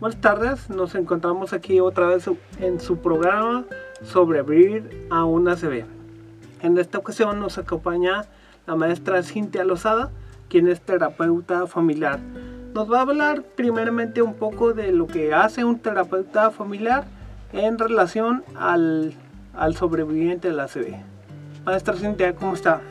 Buenas tardes, nos encontramos aquí otra vez en su programa Sobrevivir a una CB. En esta ocasión nos acompaña la maestra Cintia Lozada, quien es terapeuta familiar. Nos va a hablar primeramente un poco de lo que hace un terapeuta familiar en relación al, al sobreviviente de la CB. Maestra Cintia, ¿cómo está?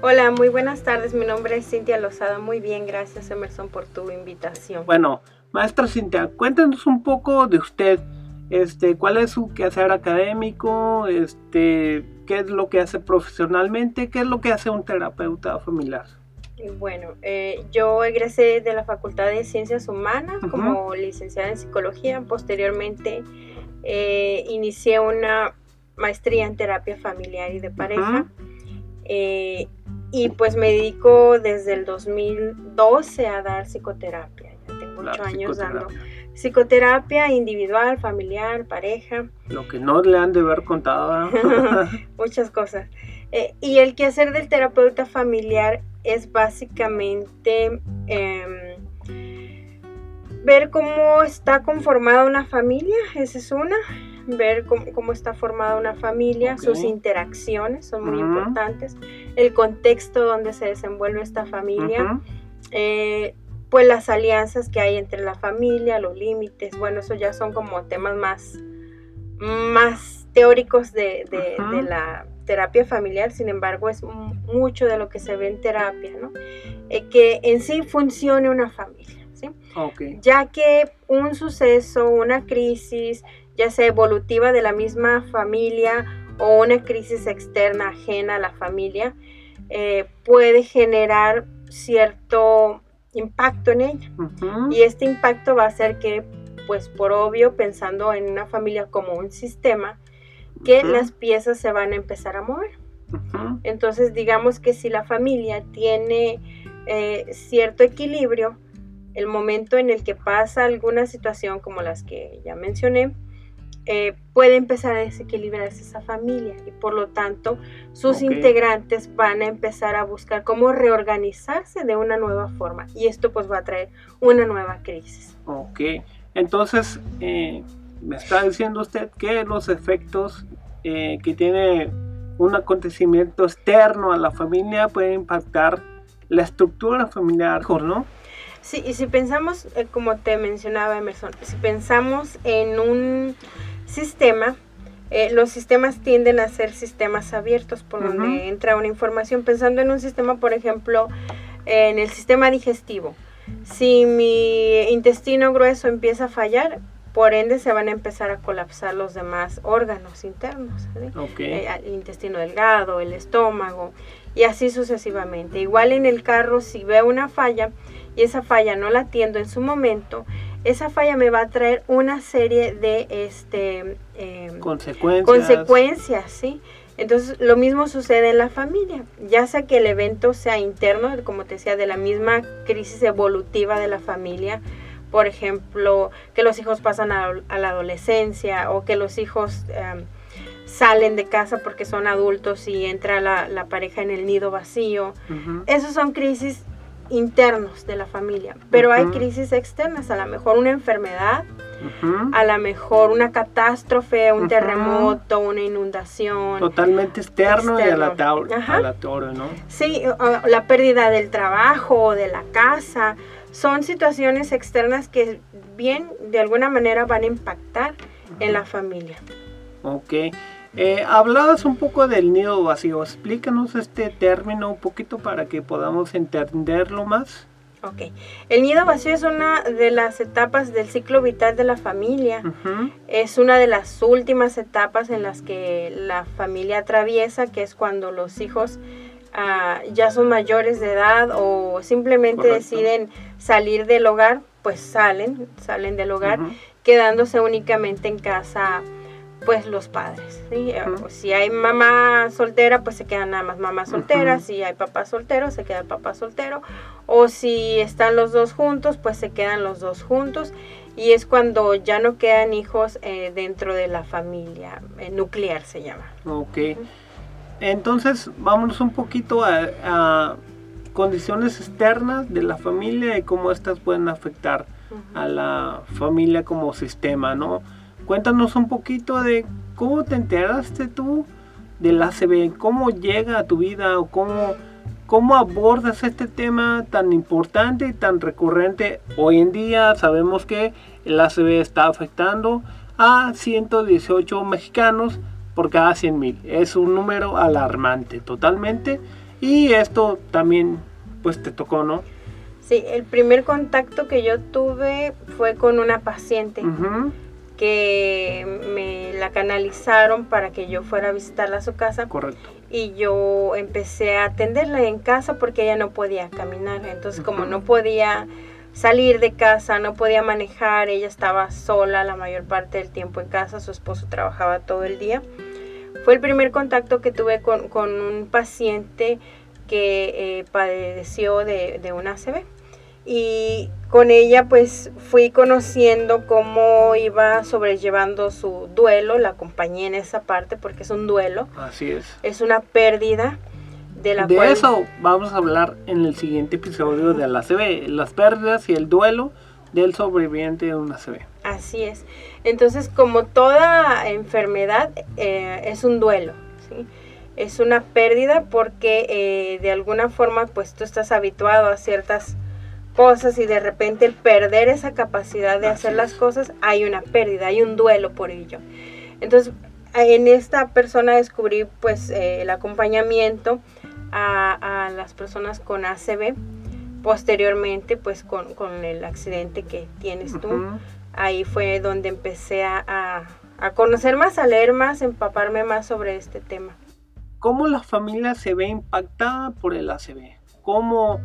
Hola, muy buenas tardes. Mi nombre es Cintia Lozada. Muy bien, gracias Emerson por tu invitación. Bueno, maestra Cintia, cuéntenos un poco de usted. Este, ¿cuál es su quehacer académico? Este, ¿qué es lo que hace profesionalmente? ¿Qué es lo que hace un terapeuta familiar? Bueno, eh, yo egresé de la Facultad de Ciencias Humanas como licenciada en Psicología. Posteriormente eh, inicié una maestría en terapia familiar y de pareja. Eh, y pues me dedico desde el 2012 a dar psicoterapia. Ocho años dando psicoterapia. individual, familiar, pareja. Lo que no le han de haber contado. Muchas cosas. Eh, y el quehacer del terapeuta familiar es básicamente em, ver cómo está conformada una familia, esa es una, ver cómo, está formada una familia, sus interacciones son muy importantes, el contexto donde se desenvuelve esta familia, eh, pues las alianzas que hay entre la familia, los límites, bueno, eso ya son como temas más, más teóricos de, la terapia familiar, sin embargo es mucho de lo que se ve en terapia, ¿no? Eh, que en sí funcione una familia. ¿sí? Ya que un suceso, una crisis, ya sea evolutiva de la misma familia o una crisis externa ajena a la familia, eh, puede generar cierto impacto en ella. Y este impacto va a hacer que, pues por obvio, pensando en una familia como un sistema, que las piezas se van a empezar a mover. Entonces, digamos que si la familia tiene eh, cierto equilibrio, el momento en el que pasa alguna situación como las que ya mencioné, eh, puede empezar a desequilibrarse esa familia y por lo tanto sus integrantes van a empezar a buscar cómo reorganizarse de una nueva forma y esto pues va a traer una nueva crisis. Ok, entonces eh, me está diciendo usted que los efectos eh, que tiene un acontecimiento externo a la familia pueden impactar la estructura familiar, ¿no? Sí, y si pensamos, como te mencionaba Emerson, si pensamos en un sistema, eh, los sistemas tienden a ser sistemas abiertos por donde entra una información. Pensando en un sistema, por ejemplo, en el sistema digestivo. Si mi intestino grueso empieza a fallar, por ende se van a empezar a colapsar los demás órganos internos. Eh, el intestino delgado, el estómago y así sucesivamente. Igual en el carro, si veo una falla y esa falla no la atiendo en su momento, esa falla me va a traer una serie de este, em, consecuencias. consecuencias, ¿sí? Entonces, lo mismo sucede en la familia, ya sea que el evento sea interno, como te decía, de la misma crisis evolutiva de la familia, por ejemplo, que los hijos pasan a, la adolescencia o que los hijos em, salen de casa porque son adultos y entra la, pareja en el nido vacío. Esas son crisis internos de la familia, pero hay crisis externas, a lo mejor una enfermedad, a lo mejor una catástrofe, un terremoto, una inundación. Totalmente externo, y aleatorio, ¿no? Sí, la pérdida del trabajo, de la casa, son situaciones externas que bien, de alguna manera van a impactar en la familia. Ok. Eh, hablabas un poco del nido vacío. Explícanos este término un poquito para que podamos entenderlo más. Ok. El nido vacío es una de las etapas del ciclo vital de la familia. Es una de las últimas etapas en las que la familia atraviesa, que es cuando los hijos ah, ya son mayores de edad o simplemente deciden salir del hogar, pues salen, salen del hogar, quedándose únicamente en casa pues los padres. Eh, si hay mamá soltera, pues se quedan nada más mamá soltera. Si hay papá soltero, se queda el papá soltero. O si están los dos juntos, pues se quedan los dos juntos. Y es cuando ya no quedan hijos eh, dentro de la familia, eh, nuclear se llama. Ok. Entonces, vámonos un poquito a, condiciones externas de la familia y cómo estas pueden afectar a la familia como sistema, ¿no? Cuéntanos un poquito de cómo te enteraste tú del ACB, cómo llega a tu vida o cómo, cómo abordas este tema tan importante y tan recurrente. Hoy en día sabemos que el ACB está afectando a 118 mexicanos por cada 100 mil. Es un número alarmante totalmente y esto también pues te tocó, ¿no? Sí, el primer contacto que yo tuve fue con una paciente que me la canalizaron para que yo fuera a visitarla a su casa. Correcto. Y yo empecé a atenderla en casa porque ella no podía caminar. Entonces, como no podía salir de casa, no podía manejar, ella estaba sola la mayor parte del tiempo en casa, su esposo trabajaba todo el día. Fue el primer contacto que tuve con, un paciente que eh, padeció de, de un ACV y con ella pues fui conociendo cómo iba sobrellevando su duelo, la acompañé en esa parte porque es un duelo. Así es. Es una pérdida de la de eso vamos a hablar en el siguiente episodio de la ACV, las pérdidas y el duelo del sobreviviente de una ACV. Así es. Entonces, como toda enfermedad, eh, es un duelo, ¿sí? Es una pérdida porque eh, de alguna forma, pues tú estás habituado a ciertas cosas y de repente el perder esa capacidad de hacer las cosas, hay una pérdida, hay un duelo por ello. Entonces, en esta persona descubrí pues eh, el acompañamiento a, las personas con ACV, posteriormente pues con, el accidente que tienes tú. Ahí fue donde empecé a, a conocer más, a leer más, empaparme más sobre este tema. ¿Cómo la familia se ve impactada por el ACV? ¿Cómo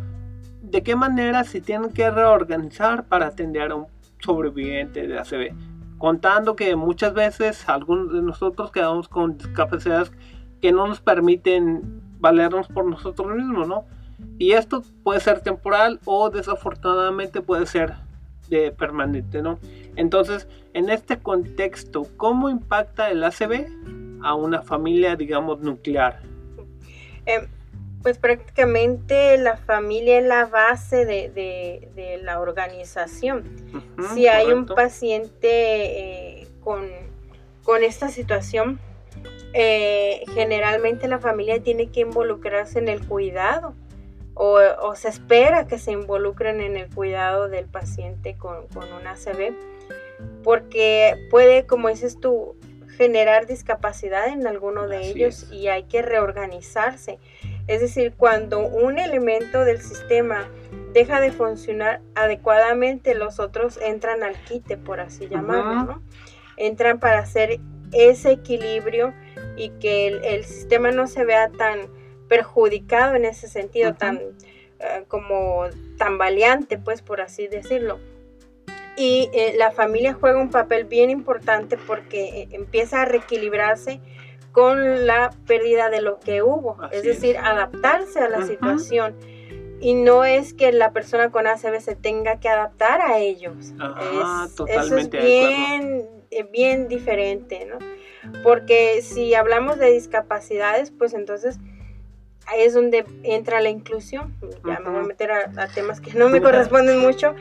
de qué manera se tienen que reorganizar para atender a un sobreviviente de ACV. Contando que muchas veces algunos de nosotros quedamos con discapacidades que no nos permiten valernos por nosotros mismos, ¿no? Y esto puede ser temporal o desafortunadamente puede ser de permanente, ¿no? Entonces, en este contexto, ¿cómo impacta el ACV a una familia, digamos, nuclear? Eh, pues prácticamente la familia es la base de, la organización. si hay un paciente eh, con, esta situación, eh, generalmente la familia tiene que involucrarse en el cuidado o, se espera que se involucren en el cuidado del paciente con, con un ACV porque puede, como dices tú, generar discapacidad en alguno de ellos y hay que reorganizarse. Es decir, cuando un elemento del sistema deja de funcionar adecuadamente, los otros entran al quite, por así llamarlo, ¿no? Entran para hacer ese equilibrio y que el, sistema no se vea tan perjudicado en ese sentido, tan eh, como tan valiente, pues por así decirlo. Y eh, la familia juega un papel bien importante porque eh, empieza a reequilibrarse con la pérdida de lo que hubo, es decir, adaptarse a la situación. Y no es que la persona con ACV se tenga que adaptar a ellos. eso es bien, eh, bien diferente, ¿no? Porque si hablamos de discapacidades, pues entonces ahí es donde entra la inclusión. Ya me voy a meter a, temas que no me corresponden mucho,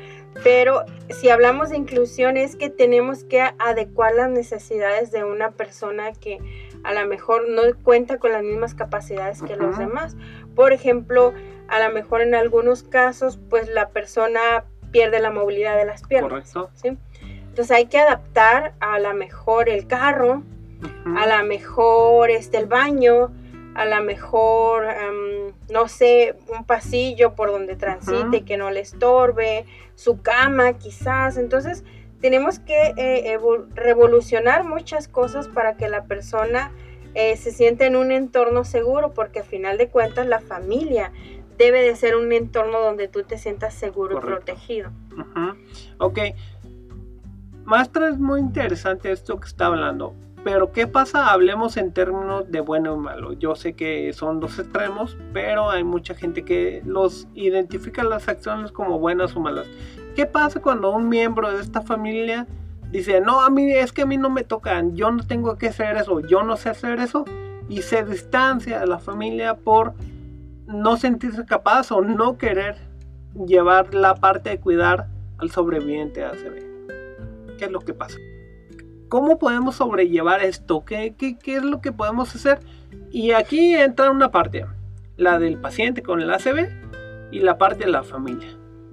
pero si hablamos de inclusión es que tenemos que adecuar las necesidades de una persona que a lo mejor no cuenta con las mismas capacidades que los demás. Por ejemplo, a lo mejor en algunos casos, pues la persona pierde la movilidad de las piernas. ¿sí? Entonces hay que adaptar a lo mejor el carro, a lo mejor este, el baño, a lo mejor, no sé, un pasillo por donde transite que no le estorbe, su cama quizás. Entonces, tenemos que eh, revolucionar muchas cosas para que la persona eh, se sienta en un entorno seguro, porque al final de cuentas la familia debe de ser un entorno donde tú te sientas seguro y protegido. Ok. Maestra, es muy interesante esto que está hablando. Pero ¿qué pasa? Hablemos en términos de bueno y malo. Yo sé que son dos extremos, pero hay mucha gente que los identifica las acciones como buenas o malas. ¿Qué pasa cuando un miembro de esta familia dice, no, a mí es que a mí no me tocan, yo no tengo que hacer eso, yo no sé hacer eso, y se distancia de la familia por no sentirse capaz o no querer llevar la parte de cuidar al sobreviviente ACV? ¿Qué es lo que pasa? ¿Cómo podemos sobrellevar esto? ¿Qué, es lo que podemos hacer? Y aquí entra una parte, la del paciente con el ACV y la parte de la familia.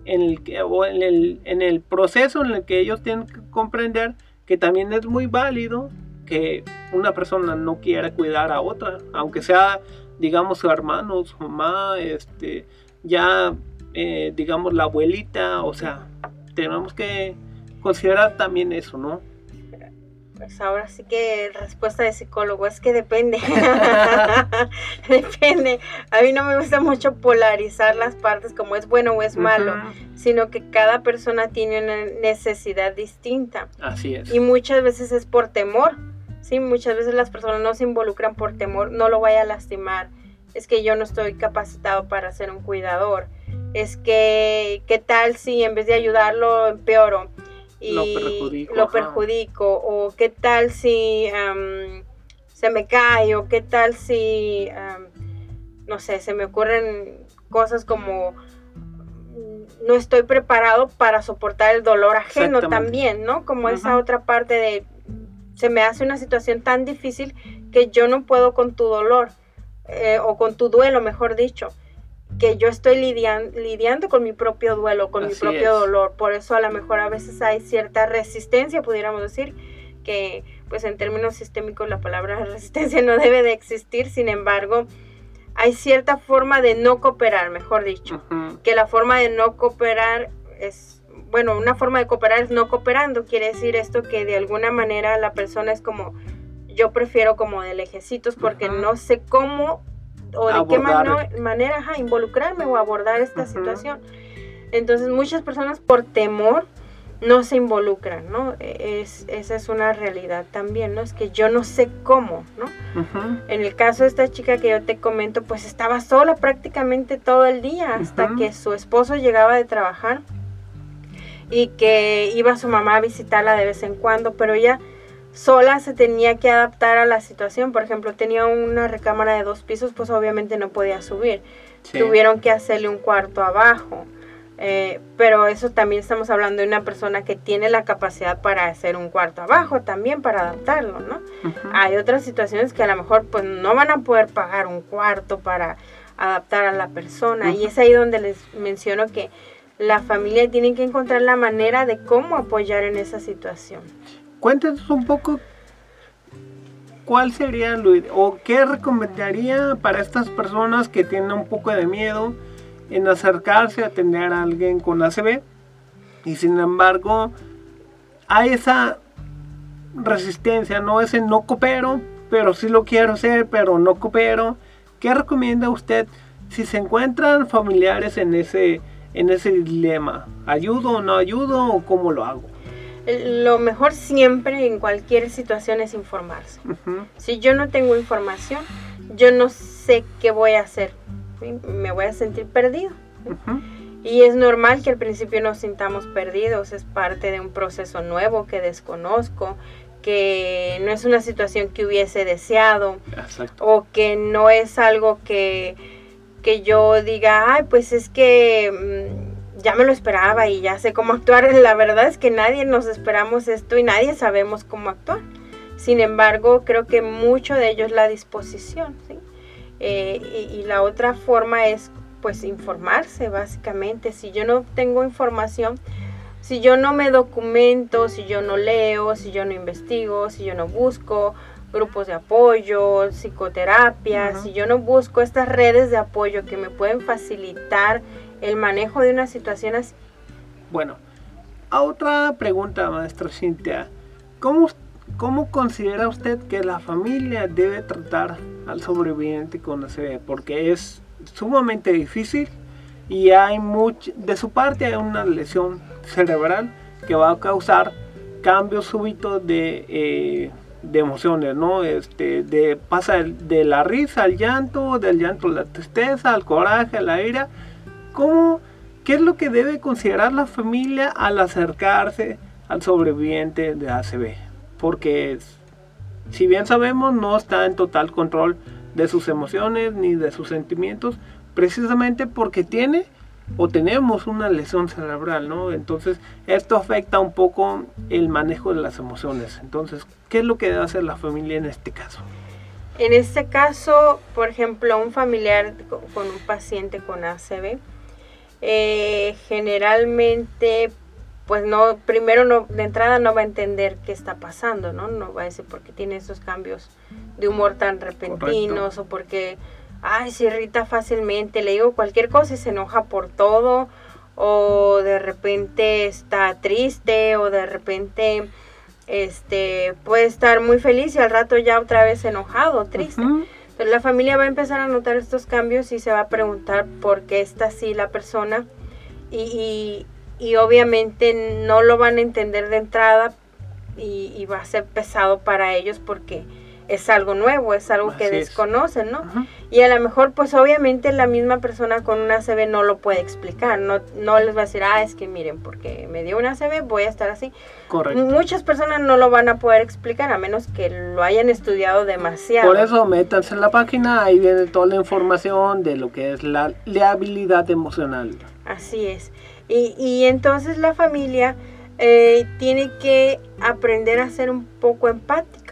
En el, que, o en, el, en el proceso en el que ellos tienen que comprender que también es muy válido que una persona no quiera cuidar a otra, aunque sea, digamos, su hermano, su mamá, este, ya, eh, digamos, la abuelita, o sea, tenemos que considerar también eso, ¿no? Pues ahora sí que respuesta de psicólogo es que depende. depende. A mí no me gusta mucho polarizar las partes como es bueno o es malo, sino que cada persona tiene una necesidad distinta. Así es. Y muchas veces es por temor. Sí, muchas veces las personas no se involucran por temor, no lo vaya a lastimar. Es que yo no estoy capacitado para ser un cuidador. Es que, ¿qué tal si en vez de ayudarlo empeoro? Y lo perjudico, o qué tal si se me cae o qué tal si no sé se me ocurren cosas como mm, no estoy preparado para soportar el dolor ajeno también no como esa otra parte de se me hace una situación tan difícil que yo no puedo con tu dolor eh, o con tu duelo mejor dicho que yo estoy lidiando con mi propio duelo, con mi propio dolor. Por eso a lo mejor a veces hay cierta resistencia, pudiéramos decir, que pues en términos sistémicos la palabra resistencia no debe de existir, sin embargo, hay cierta forma de no cooperar, mejor dicho, que la forma de no cooperar es, bueno, una forma de cooperar es no cooperando, quiere decir esto que de alguna manera la persona es como, yo prefiero como de lejecitos porque no sé cómo o de qué manera involucrarme o abordar esta situación. Entonces muchas personas por temor no se involucran, ¿no? E, es, esa es una realidad también, ¿no? Es que yo no sé cómo, ¿no? En el caso de esta chica que yo te comento, pues estaba sola prácticamente todo el día hasta que su esposo llegaba de trabajar y que iba su mamá a visitarla de vez en cuando, pero ella sola se tenía que adaptar a la situación. Por ejemplo, tenía una recámara de dos pisos, pues obviamente no podía subir. Tuvieron que hacerle un cuarto abajo. Eh, pero eso también estamos hablando de una persona que tiene la capacidad para hacer un cuarto abajo también para adaptarlo, ¿no? Hay otras situaciones que a lo mejor pues no van a poder pagar un cuarto para adaptar a la persona y es ahí donde les menciono que la familia tiene que encontrar la manera de cómo apoyar en esa situación cuéntanos un poco cuál sería lo, o qué recomendaría para estas personas que tienen un poco de miedo en acercarse a atender a alguien con ACV y sin embargo hay esa resistencia, no ese no coopero, pero sí lo quiero hacer, pero no coopero. ¿Qué recomienda usted si se encuentran familiares en ese en ese dilema? ¿Ayudo o no ayudo o cómo lo hago? Lo mejor siempre en cualquier situación es informarse. Si yo no tengo información, yo no sé qué voy a hacer. Me voy a sentir perdido. Y es normal que al principio nos sintamos perdidos, es parte de un proceso nuevo que desconozco, que no es una situación que hubiese deseado o que no es algo que, que yo diga, ay, pues es que... Ya me lo esperaba y ya sé cómo actuar. La verdad es que nadie nos esperamos esto y nadie sabemos cómo actuar. Sin embargo, creo que mucho de ello es la disposición. Eh, y, la otra forma es pues informarse básicamente. Si yo no tengo información, si yo no me documento, si yo no leo, si yo no investigo, si yo no busco grupos de apoyo, psicoterapia, si yo no busco estas redes de apoyo que me pueden facilitar el manejo de una situación así? Bueno, a otra pregunta, maestra Cintia. ¿Cómo, ¿Cómo considera usted que la familia debe tratar al sobreviviente con ACV? Porque es sumamente difícil y hay mucho, de su parte hay una lesión cerebral que va a causar cambios súbitos de, eh, de emociones, ¿no? Este, de, pasa de la risa al llanto, del llanto a la tristeza, al coraje, a la ira ¿Cómo, ¿Qué es lo que debe considerar la familia al acercarse al sobreviviente de ACV? Porque si bien sabemos no está en total control de sus emociones ni de sus sentimientos, precisamente porque tiene o tenemos una lesión cerebral, ¿no? Entonces, esto afecta un poco el manejo de las emociones. Entonces, ¿qué es lo que debe hacer la familia en este caso? En este caso, por ejemplo, un familiar con un paciente con ACV, eh, generalmente, pues no, primero no, de entrada no va a entender qué está pasando, ¿no? No va a decir por qué tiene esos cambios de humor tan repentinos o porque ay, se irrita fácilmente, le digo cualquier cosa y se enoja por todo, o de repente está triste, o de repente este puede estar muy feliz y al rato ya otra vez enojado, triste. La familia va a empezar a notar estos cambios y se va a preguntar por qué está así la persona. Y, y, obviamente no lo van a entender de entrada y, y va a ser pesado para ellos porque es algo nuevo, es algo que desconocen, ¿no? Y a lo mejor, pues obviamente la misma persona con una ACV no lo puede explicar, no, no les va a decir, ah, es que miren, porque me dio una ACV, voy a estar así. Correcto. Muchas personas no lo van a poder explicar a menos que lo hayan estudiado demasiado. Por eso métanse en la página, ahí viene toda la información de lo que es la, habilidad emocional. Así es. Y, y entonces la familia eh, tiene que aprender a ser un poco empática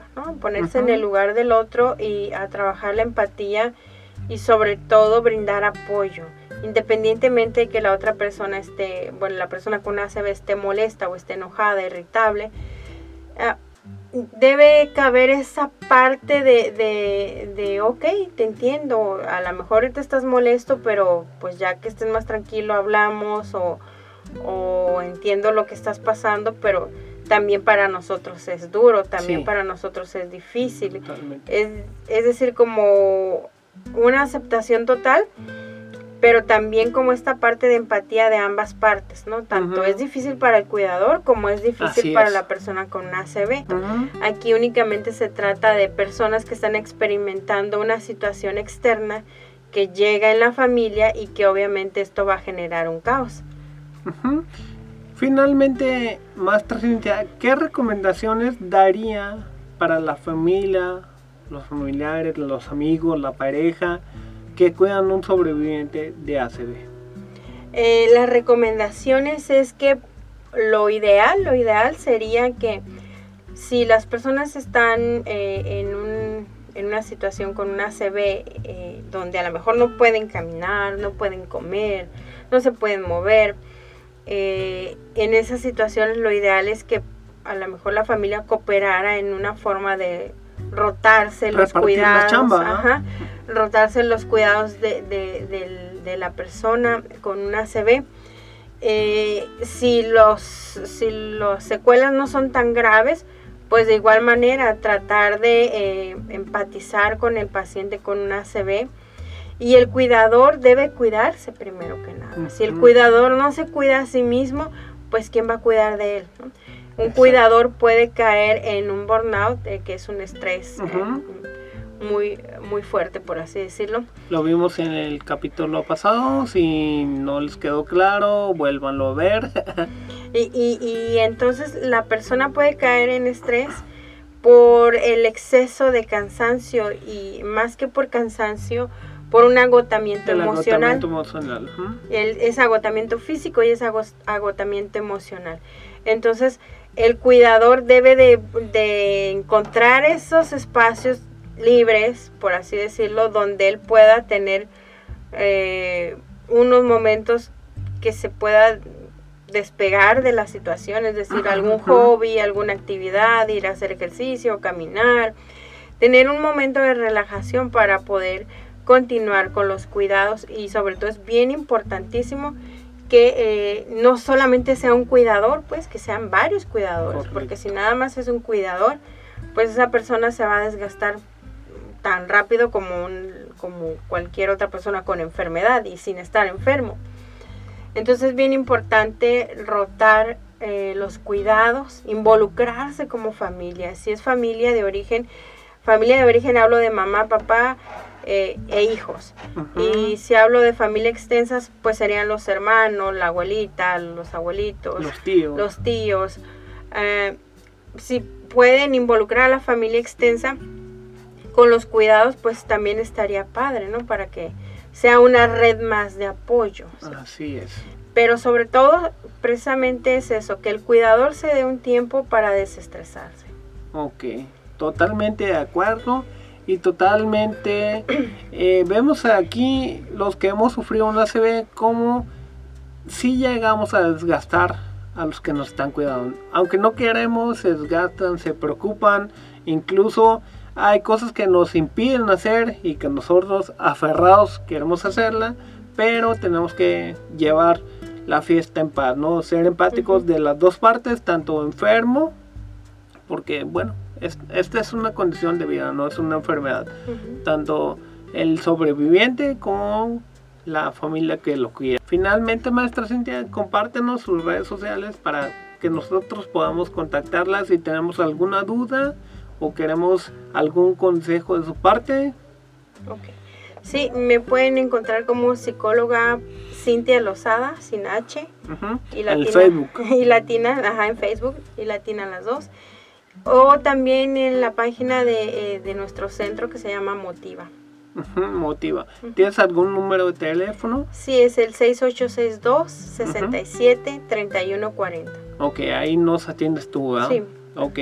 Ponerse en el lugar del otro y a trabajar la empatía y sobre todo brindar apoyo, independientemente de que la otra persona esté, bueno, la persona con ACV esté molesta o esté enojada, irritable. Ah, debe caber esa parte de, de, de, ok, te entiendo, a lo mejor te estás molesto, pero pues ya que estés más tranquilo hablamos o, o entiendo lo que estás pasando, pero también para nosotros es duro, también para nosotros es difícil. Es, es, decir, como una aceptación total, pero también como esta parte de empatía de ambas partes, ¿no? Tanto es difícil para el cuidador como es difícil para la persona con ACV. Aquí únicamente se trata de personas que están experimentando una situación externa que llega en la familia y que obviamente esto va a generar un caos. Finalmente, Maestra Cintia, ¿qué recomendaciones daría para la familia, los familiares, los amigos, la pareja que cuidan un sobreviviente de ACV? Eh, las recomendaciones es que lo ideal, lo ideal sería que si las personas están eh, en, en, una situación con un ACV eh, donde a lo mejor no pueden caminar, no pueden comer, no se pueden mover, eh, en esas situaciones lo ideal es que a lo mejor la familia cooperara en una forma de rotarse los cuidados, rotarse los cuidados de, la persona con una ACV. Eh, si los si las secuelas no son tan graves, pues de igual manera tratar de eh, empatizar con el paciente con una ACV y el cuidador debe cuidarse primero que nada. Si el cuidador no se cuida a sí mismo, pues ¿quién va a cuidar de él? Un cuidador puede caer en un burnout, eh, que es un estrés eh, muy, muy fuerte, por así decirlo. Lo vimos en el capítulo pasado, si no les quedó claro, vuélvanlo a ver. y, y, y entonces la persona puede caer en estrés por el exceso de cansancio y más que por cansancio, por un agotamiento emocional. es agotamiento físico y es agotamiento emocional. Entonces, el cuidador debe de, encontrar esos espacios libres, por así decirlo, donde él pueda tener eh, unos momentos que se pueda despegar de la situación, es decir, algún hobby, alguna actividad, ir a hacer ejercicio, caminar, tener un momento de relajación para poder continuar con los cuidados y sobre todo es bien importantísimo que eh, no solamente sea un cuidador, pues que sean varios cuidadores, porque si nada más es un cuidador, pues esa persona se va a desgastar tan rápido como, un, como cualquier otra persona con enfermedad y sin estar enfermo. Entonces es bien importante rotar eh, los cuidados, involucrarse como familia. Si es familia de origen, familia de origen hablo de mamá, papá, eh, e hijos. Y si hablo de familia extensas, pues serían los hermanos, la abuelita, los abuelitos, los tíos. Los tíos. Eh, si pueden involucrar a la familia extensa con los cuidados, pues también estaría padre, ¿no? Para que sea una red más de apoyo. Así es. Pero sobre todo, precisamente es eso, que el cuidador se dé un tiempo para desestresarse. Ok, totalmente de acuerdo y totalmente eh, vemos aquí los que hemos sufrido una ACV como si llegamos a desgastar a los que nos están cuidando. Aunque no queremos, se desgastan, se preocupan, incluso hay cosas que nos impiden hacer y que nosotros aferrados queremos hacerla, pero tenemos que llevar la fiesta en paz, ¿no? Ser empáticos de las dos partes, tanto enfermo, porque bueno, esta es una condición de vida, no es una enfermedad. Tanto el sobreviviente como la familia que lo cuida. Finalmente, maestra Cintia, compártenos sus redes sociales para que nosotros podamos contactarla si tenemos alguna duda o queremos algún consejo de su parte. Ok. Sí, me pueden encontrar como psicóloga Cintia Lozada, sin H. y latina, en Facebook. Y latina, ajá, en Facebook y latina las dos. O también en la página de, eh, de nuestro centro que se llama Motiva. Motiva. ¿Tienes algún número de teléfono? Sí, es el 6862-673140. Ok, ahí nos atiendes tú, ¿verdad? Sí. Ok.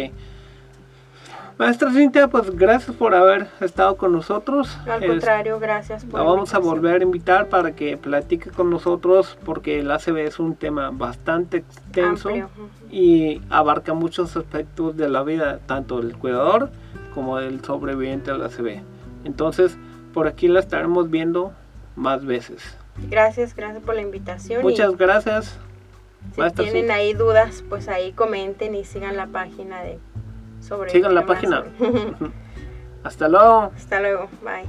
Maestra Cintia, pues gracias por haber estado con nosotros. Al contrario, gracias por La vamos a volver a invitar para que platique con nosotros porque el ACB es un tema bastante extenso y abarca muchos aspectos de la vida, tanto del cuidador como del sobreviviente al ACB. Entonces, por aquí la estaremos viendo más veces. Gracias, gracias por la invitación. Muchas gracias. Si tienen ahí dudas, pues ahí comenten y sigan la página de sobre... Sigan la página. Hasta luego. Hasta luego. Bye.